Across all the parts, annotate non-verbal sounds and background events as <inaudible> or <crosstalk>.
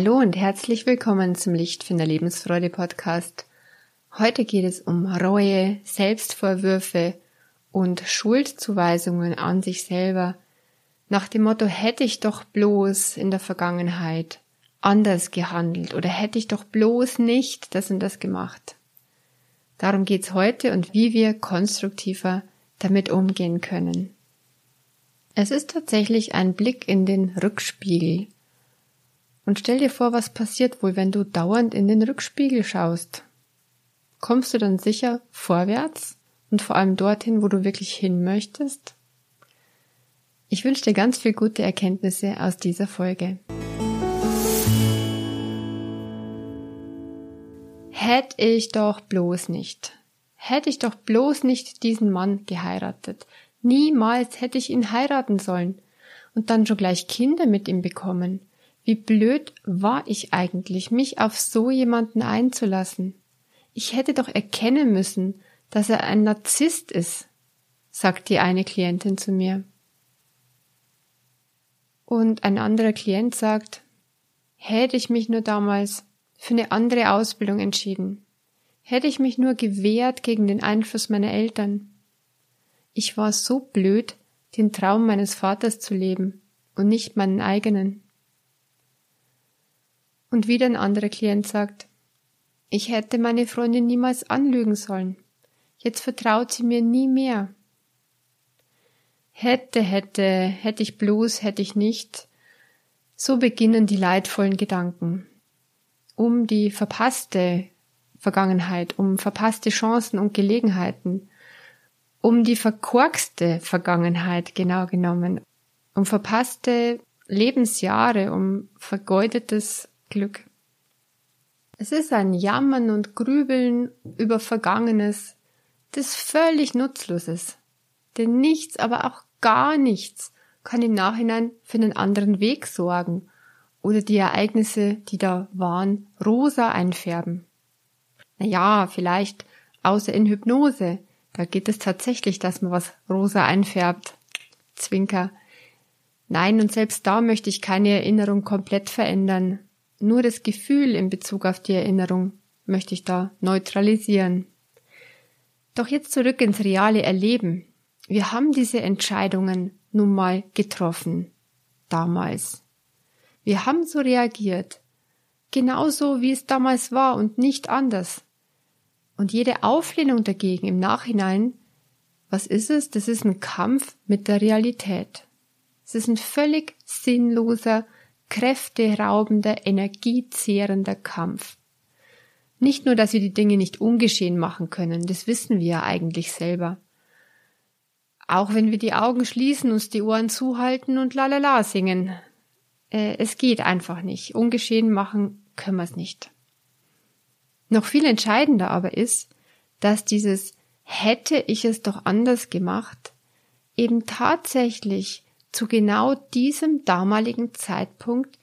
Hallo und herzlich willkommen zum Lichtfinder Lebensfreude Podcast. Heute geht es um Reue, Selbstvorwürfe und Schuldzuweisungen an sich selber. Nach dem Motto hätte ich doch bloß in der Vergangenheit anders gehandelt oder hätte ich doch bloß nicht das und das gemacht. Darum geht's heute und wie wir konstruktiver damit umgehen können. Es ist tatsächlich ein Blick in den Rückspiegel und stell dir vor, was passiert wohl, wenn du dauernd in den Rückspiegel schaust. Kommst du dann sicher vorwärts und vor allem dorthin, wo du wirklich hin möchtest? Ich wünsche dir ganz viel gute Erkenntnisse aus dieser Folge. Hätte ich doch bloß nicht. Hätte ich doch bloß nicht diesen Mann geheiratet. Niemals hätte ich ihn heiraten sollen und dann schon gleich Kinder mit ihm bekommen. Wie blöd war ich eigentlich, mich auf so jemanden einzulassen? Ich hätte doch erkennen müssen, dass er ein Narzisst ist, sagt die eine Klientin zu mir. Und ein anderer Klient sagt, hätte ich mich nur damals für eine andere Ausbildung entschieden, hätte ich mich nur gewehrt gegen den Einfluss meiner Eltern. Ich war so blöd, den Traum meines Vaters zu leben und nicht meinen eigenen. Und wieder ein anderer Klient sagt, ich hätte meine Freundin niemals anlügen sollen. Jetzt vertraut sie mir nie mehr. Hätte, hätte, hätte ich bloß, hätte ich nicht. So beginnen die leidvollen Gedanken. Um die verpasste Vergangenheit, um verpasste Chancen und Gelegenheiten, um die verkorkste Vergangenheit genau genommen, um verpasste Lebensjahre, um vergeudetes Glück. Es ist ein Jammern und Grübeln über Vergangenes, das völlig nutzlos ist. Denn nichts, aber auch gar nichts kann im Nachhinein für einen anderen Weg sorgen oder die Ereignisse, die da waren, rosa einfärben. Naja, vielleicht außer in Hypnose. Da geht es tatsächlich, dass man was rosa einfärbt. Zwinker. Nein, und selbst da möchte ich keine Erinnerung komplett verändern. Nur das Gefühl in Bezug auf die Erinnerung möchte ich da neutralisieren. Doch jetzt zurück ins reale Erleben. Wir haben diese Entscheidungen nun mal getroffen. Damals. Wir haben so reagiert. Genauso wie es damals war und nicht anders. Und jede Auflehnung dagegen im Nachhinein, was ist es? Das ist ein Kampf mit der Realität. Es ist ein völlig sinnloser kräfteraubender, energiezehrender Kampf. Nicht nur, dass wir die Dinge nicht ungeschehen machen können, das wissen wir ja eigentlich selber. Auch wenn wir die Augen schließen, uns die Ohren zuhalten und lalala singen. Äh, es geht einfach nicht. Ungeschehen machen können wir es nicht. Noch viel entscheidender aber ist, dass dieses hätte ich es doch anders gemacht eben tatsächlich zu genau diesem damaligen Zeitpunkt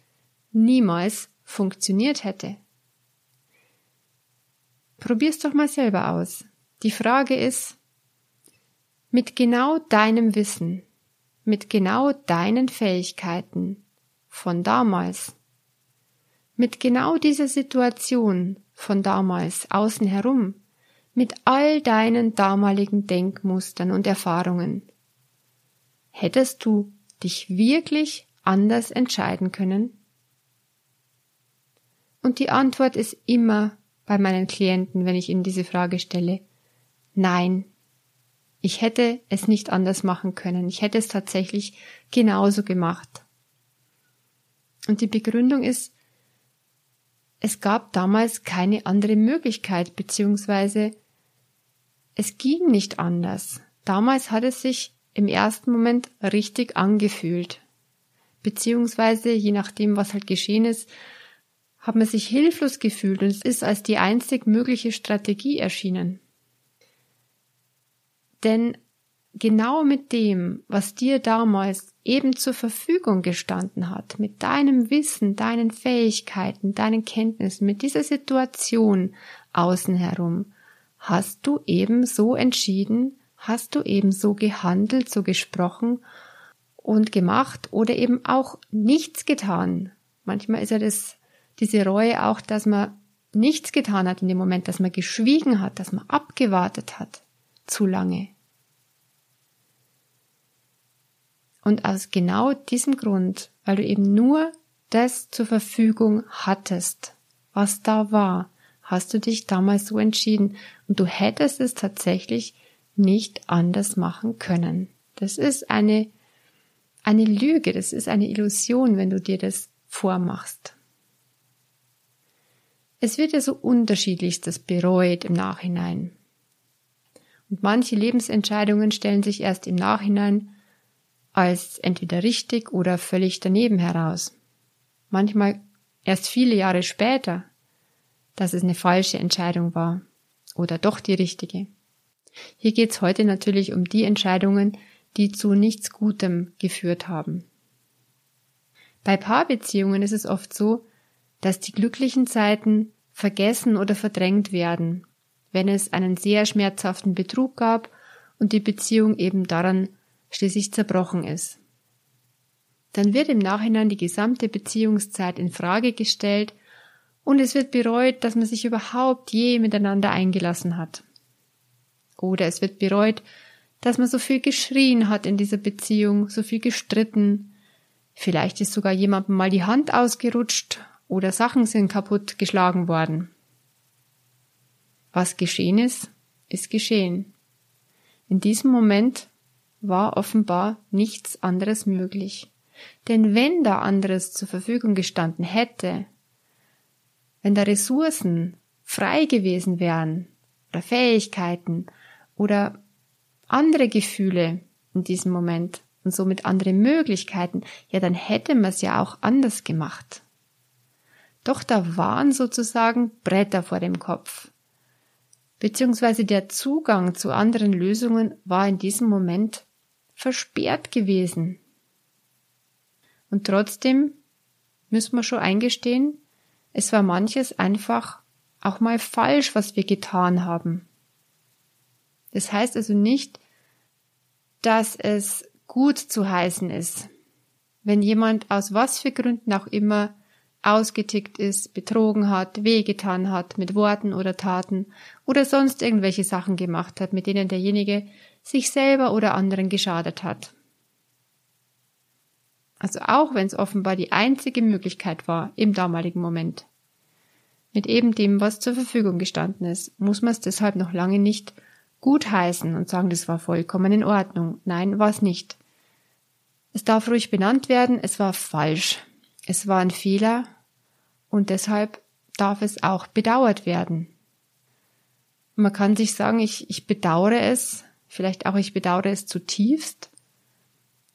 niemals funktioniert hätte. Probier's doch mal selber aus. Die Frage ist, mit genau deinem Wissen, mit genau deinen Fähigkeiten von damals, mit genau dieser Situation von damals außen herum, mit all deinen damaligen Denkmustern und Erfahrungen, hättest du dich wirklich anders entscheiden können? Und die Antwort ist immer bei meinen Klienten, wenn ich ihnen diese Frage stelle, nein. Ich hätte es nicht anders machen können. Ich hätte es tatsächlich genauso gemacht. Und die Begründung ist, es gab damals keine andere Möglichkeit, beziehungsweise es ging nicht anders. Damals hat es sich im ersten Moment richtig angefühlt. Beziehungsweise, je nachdem, was halt geschehen ist, hat man sich hilflos gefühlt und es ist als die einzig mögliche Strategie erschienen. Denn genau mit dem, was dir damals eben zur Verfügung gestanden hat, mit deinem Wissen, deinen Fähigkeiten, deinen Kenntnissen, mit dieser Situation außen herum, hast du eben so entschieden, hast du eben so gehandelt, so gesprochen und gemacht oder eben auch nichts getan. Manchmal ist ja das diese Reue auch, dass man nichts getan hat in dem Moment, dass man geschwiegen hat, dass man abgewartet hat. Zu lange. Und aus genau diesem Grund, weil du eben nur das zur Verfügung hattest, was da war, hast du dich damals so entschieden und du hättest es tatsächlich nicht anders machen können. Das ist eine, eine Lüge, das ist eine Illusion, wenn du dir das vormachst. Es wird ja so unterschiedlichstes bereut im Nachhinein. Und manche Lebensentscheidungen stellen sich erst im Nachhinein als entweder richtig oder völlig daneben heraus. Manchmal erst viele Jahre später, dass es eine falsche Entscheidung war oder doch die richtige. Hier geht es heute natürlich um die Entscheidungen, die zu nichts Gutem geführt haben. Bei Paarbeziehungen ist es oft so, dass die glücklichen Zeiten vergessen oder verdrängt werden, wenn es einen sehr schmerzhaften Betrug gab und die Beziehung eben daran schließlich zerbrochen ist. Dann wird im Nachhinein die gesamte Beziehungszeit in Frage gestellt und es wird bereut, dass man sich überhaupt je miteinander eingelassen hat. Oder es wird bereut, dass man so viel geschrien hat in dieser Beziehung, so viel gestritten. Vielleicht ist sogar jemandem mal die Hand ausgerutscht oder Sachen sind kaputt geschlagen worden. Was geschehen ist, ist geschehen. In diesem Moment war offenbar nichts anderes möglich. Denn wenn da anderes zur Verfügung gestanden hätte, wenn da Ressourcen frei gewesen wären, oder Fähigkeiten, oder andere Gefühle in diesem Moment und somit andere Möglichkeiten, ja, dann hätte man es ja auch anders gemacht. Doch da waren sozusagen Bretter vor dem Kopf. Beziehungsweise der Zugang zu anderen Lösungen war in diesem Moment versperrt gewesen. Und trotzdem müssen wir schon eingestehen, es war manches einfach auch mal falsch, was wir getan haben. Das heißt also nicht, dass es gut zu heißen ist, wenn jemand aus was für Gründen auch immer ausgetickt ist, betrogen hat, wehgetan hat mit Worten oder Taten oder sonst irgendwelche Sachen gemacht hat, mit denen derjenige sich selber oder anderen geschadet hat. Also auch wenn es offenbar die einzige Möglichkeit war im damaligen Moment. Mit eben dem, was zur Verfügung gestanden ist, muss man es deshalb noch lange nicht gutheißen und sagen, das war vollkommen in Ordnung. Nein, war es nicht. Es darf ruhig benannt werden, es war falsch. Es war ein Fehler und deshalb darf es auch bedauert werden. Man kann sich sagen, ich, ich bedauere es, vielleicht auch ich bedauere es zutiefst.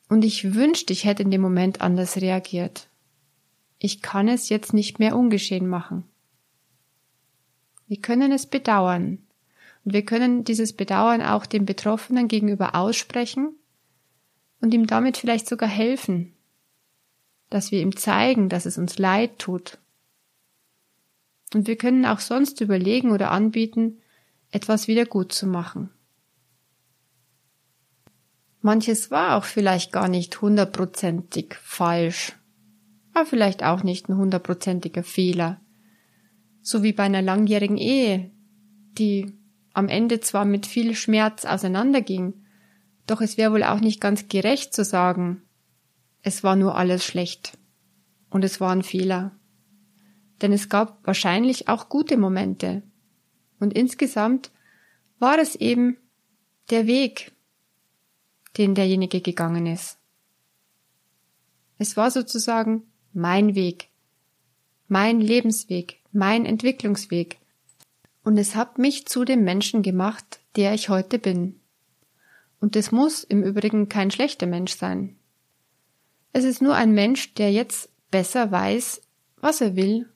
Und ich wünschte, ich hätte in dem Moment anders reagiert. Ich kann es jetzt nicht mehr ungeschehen machen. Wir können es bedauern. Und wir können dieses Bedauern auch dem Betroffenen gegenüber aussprechen und ihm damit vielleicht sogar helfen, dass wir ihm zeigen, dass es uns leid tut. Und wir können auch sonst überlegen oder anbieten, etwas wieder gut zu machen. Manches war auch vielleicht gar nicht hundertprozentig falsch, aber vielleicht auch nicht ein hundertprozentiger Fehler. So wie bei einer langjährigen Ehe, die am Ende zwar mit viel Schmerz auseinanderging, doch es wäre wohl auch nicht ganz gerecht zu sagen, es war nur alles schlecht und es war ein Fehler. Denn es gab wahrscheinlich auch gute Momente. Und insgesamt war es eben der Weg, den derjenige gegangen ist. Es war sozusagen mein Weg, mein Lebensweg, mein Entwicklungsweg. Und es hat mich zu dem Menschen gemacht, der ich heute bin. Und es muss im Übrigen kein schlechter Mensch sein. Es ist nur ein Mensch, der jetzt besser weiß, was er will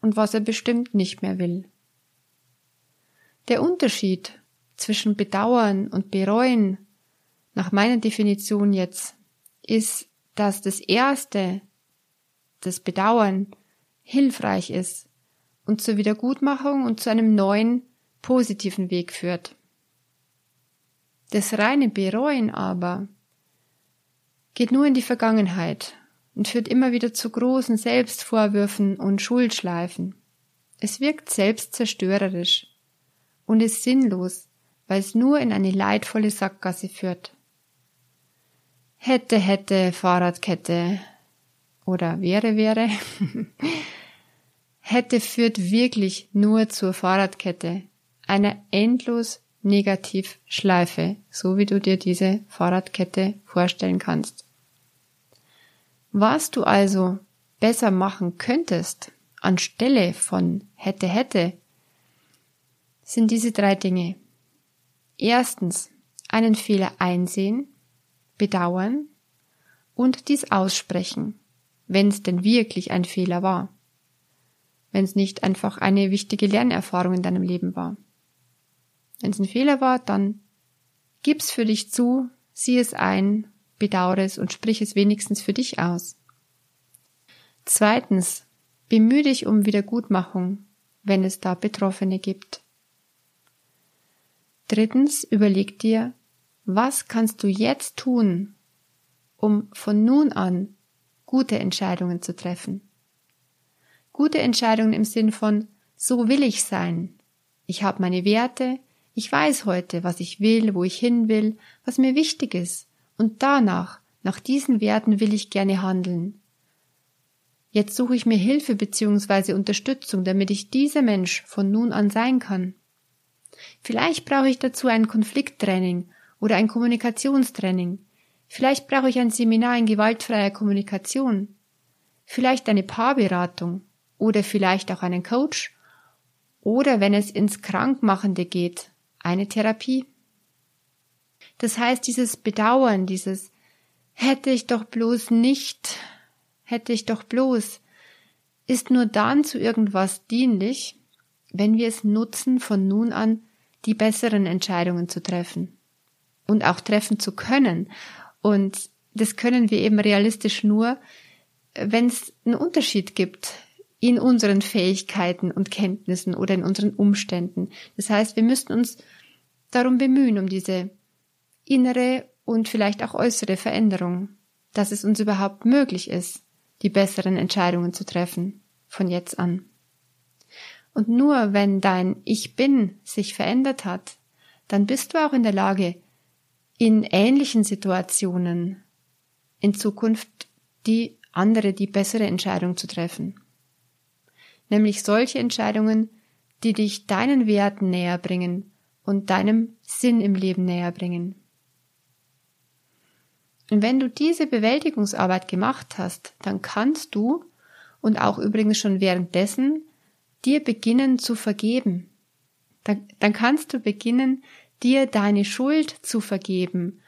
und was er bestimmt nicht mehr will. Der Unterschied zwischen Bedauern und Bereuen nach meiner Definition jetzt, ist, dass das Erste, das Bedauern, hilfreich ist und zur Wiedergutmachung und zu einem neuen, positiven Weg führt. Das reine Bereuen aber geht nur in die Vergangenheit und führt immer wieder zu großen Selbstvorwürfen und Schuldschleifen. Es wirkt selbstzerstörerisch und ist sinnlos, weil es nur in eine leidvolle Sackgasse führt. Hätte, hätte, Fahrradkette oder wäre, wäre. <laughs> hätte führt wirklich nur zur Fahrradkette, einer endlos Negativschleife, so wie du dir diese Fahrradkette vorstellen kannst. Was du also besser machen könntest, anstelle von hätte, hätte, sind diese drei Dinge. Erstens, einen Fehler einsehen, bedauern und dies aussprechen, wenn es denn wirklich ein Fehler war. Wenn es nicht einfach eine wichtige Lernerfahrung in deinem Leben war. Wenn es ein Fehler war, dann gib's für dich zu, sieh es ein, bedauere es und sprich es wenigstens für dich aus. Zweitens, bemühe dich um Wiedergutmachung, wenn es da Betroffene gibt. Drittens, überleg dir, was kannst du jetzt tun, um von nun an gute Entscheidungen zu treffen? Gute Entscheidungen im Sinn von, so will ich sein. Ich habe meine Werte, ich weiß heute, was ich will, wo ich hin will, was mir wichtig ist, und danach, nach diesen Werten will ich gerne handeln. Jetzt suche ich mir Hilfe bzw. Unterstützung, damit ich dieser Mensch von nun an sein kann. Vielleicht brauche ich dazu ein Konflikttraining oder ein Kommunikationstraining. Vielleicht brauche ich ein Seminar in gewaltfreier Kommunikation. Vielleicht eine Paarberatung oder vielleicht auch einen Coach. Oder wenn es ins Krankmachende geht, eine Therapie. Das heißt, dieses Bedauern, dieses hätte ich doch bloß nicht, hätte ich doch bloß, ist nur dann zu irgendwas dienlich, wenn wir es nutzen, von nun an die besseren Entscheidungen zu treffen und auch treffen zu können. Und das können wir eben realistisch nur, wenn es einen Unterschied gibt in unseren Fähigkeiten und Kenntnissen oder in unseren Umständen. Das heißt, wir müssten uns darum bemühen, um diese innere und vielleicht auch äußere Veränderung, dass es uns überhaupt möglich ist, die besseren Entscheidungen zu treffen von jetzt an. Und nur wenn dein Ich bin sich verändert hat, dann bist du auch in der Lage, in ähnlichen Situationen in Zukunft die andere, die bessere Entscheidung zu treffen nämlich solche Entscheidungen, die dich deinen Werten näher bringen und deinem Sinn im Leben näher bringen. Und wenn du diese Bewältigungsarbeit gemacht hast, dann kannst du, und auch übrigens schon währenddessen, dir beginnen zu vergeben. Dann, dann kannst du beginnen, dir deine Schuld zu vergeben,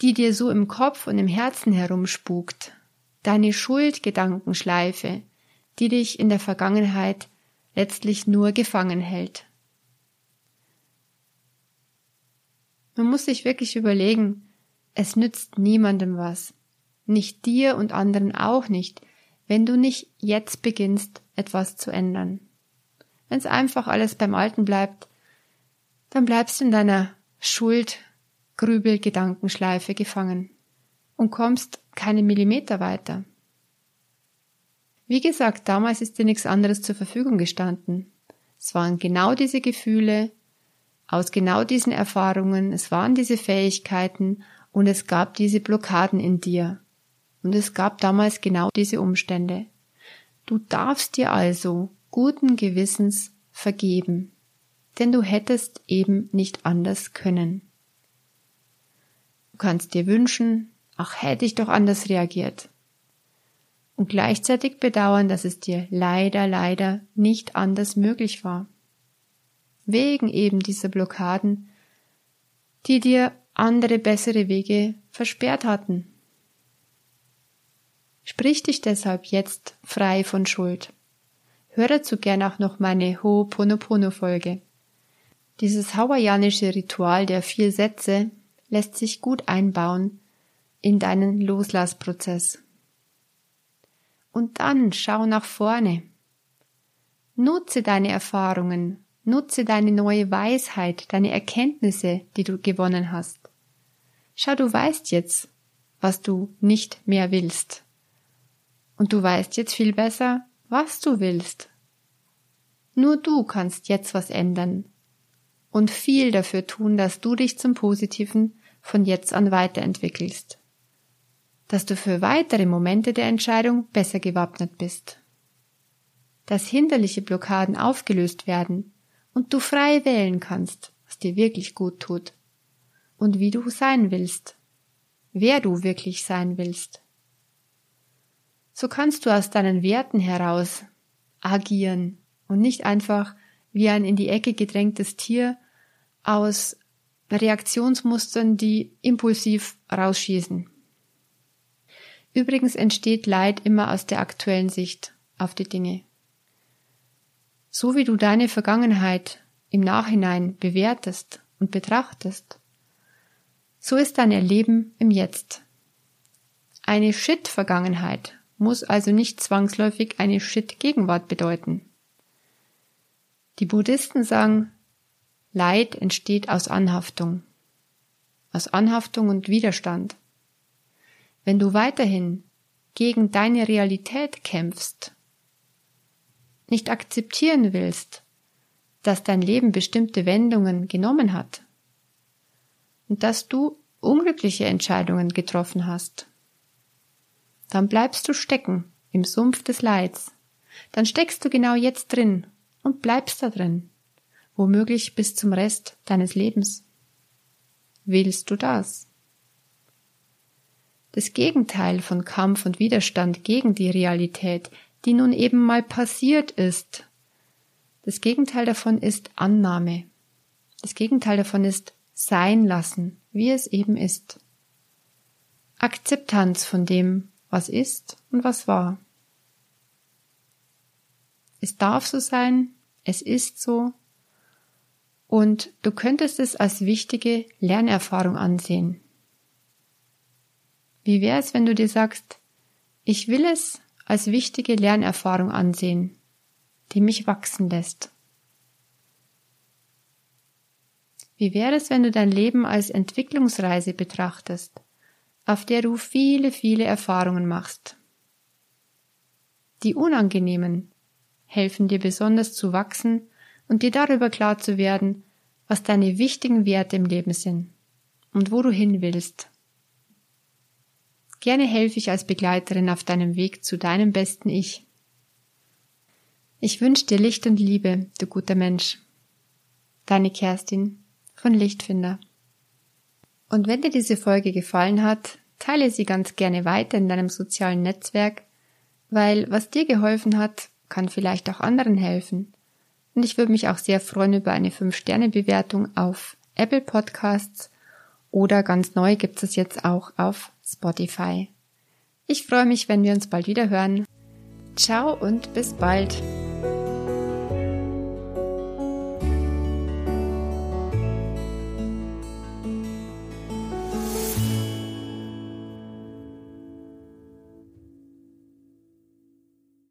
die dir so im Kopf und im Herzen herumspukt, deine Schuldgedankenschleife, die dich in der Vergangenheit letztlich nur gefangen hält. Man muss sich wirklich überlegen, es nützt niemandem was, nicht dir und anderen auch nicht, wenn du nicht jetzt beginnst, etwas zu ändern. Wenn es einfach alles beim Alten bleibt, dann bleibst du in deiner Schuld, Grübel, Gedankenschleife gefangen und kommst keine Millimeter weiter. Wie gesagt, damals ist dir nichts anderes zur Verfügung gestanden. Es waren genau diese Gefühle, aus genau diesen Erfahrungen, es waren diese Fähigkeiten und es gab diese Blockaden in dir. Und es gab damals genau diese Umstände. Du darfst dir also guten Gewissens vergeben, denn du hättest eben nicht anders können. Du kannst dir wünschen, ach hätte ich doch anders reagiert und gleichzeitig bedauern, dass es dir leider, leider nicht anders möglich war. Wegen eben dieser Blockaden, die dir andere bessere Wege versperrt hatten. Sprich dich deshalb jetzt frei von Schuld. Hör dazu gern auch noch meine Ho'oponopono-Folge. Dieses hawaiianische Ritual der vier Sätze lässt sich gut einbauen in deinen Loslassprozess. Und dann schau nach vorne. Nutze deine Erfahrungen, nutze deine neue Weisheit, deine Erkenntnisse, die du gewonnen hast. Schau, du weißt jetzt, was du nicht mehr willst. Und du weißt jetzt viel besser, was du willst. Nur du kannst jetzt was ändern und viel dafür tun, dass du dich zum Positiven von jetzt an weiterentwickelst. Dass du für weitere Momente der Entscheidung besser gewappnet bist. Dass hinderliche Blockaden aufgelöst werden und du frei wählen kannst, was dir wirklich gut tut und wie du sein willst, wer du wirklich sein willst. So kannst du aus deinen Werten heraus agieren und nicht einfach wie ein in die Ecke gedrängtes Tier aus Reaktionsmustern, die impulsiv rausschießen. Übrigens entsteht Leid immer aus der aktuellen Sicht auf die Dinge. So wie du deine Vergangenheit im Nachhinein bewertest und betrachtest, so ist dein Erleben im Jetzt. Eine Shit-Vergangenheit muss also nicht zwangsläufig eine Shit-Gegenwart bedeuten. Die Buddhisten sagen, Leid entsteht aus Anhaftung, aus Anhaftung und Widerstand. Wenn du weiterhin gegen deine Realität kämpfst, nicht akzeptieren willst, dass dein Leben bestimmte Wendungen genommen hat und dass du unglückliche Entscheidungen getroffen hast, dann bleibst du stecken im Sumpf des Leids. Dann steckst du genau jetzt drin und bleibst da drin womöglich bis zum Rest deines Lebens. Willst du das? Das Gegenteil von Kampf und Widerstand gegen die Realität, die nun eben mal passiert ist. Das Gegenteil davon ist Annahme. Das Gegenteil davon ist sein lassen, wie es eben ist. Akzeptanz von dem, was ist und was war. Es darf so sein, es ist so, und du könntest es als wichtige Lernerfahrung ansehen. Wie wäre es, wenn du dir sagst, ich will es als wichtige Lernerfahrung ansehen, die mich wachsen lässt? Wie wäre es, wenn du dein Leben als Entwicklungsreise betrachtest, auf der du viele, viele Erfahrungen machst? Die unangenehmen helfen dir besonders zu wachsen und dir darüber klar zu werden, was deine wichtigen Werte im Leben sind und wo du hin willst. Gerne helfe ich als Begleiterin auf deinem Weg zu deinem besten Ich. Ich wünsche dir Licht und Liebe, du guter Mensch. Deine Kerstin von Lichtfinder. Und wenn dir diese Folge gefallen hat, teile sie ganz gerne weiter in deinem sozialen Netzwerk, weil was dir geholfen hat, kann vielleicht auch anderen helfen. Und ich würde mich auch sehr freuen über eine 5-Sterne-Bewertung auf Apple Podcasts oder ganz neu gibt es jetzt auch auf Spotify. Ich freue mich, wenn wir uns bald wieder hören. Ciao und bis bald.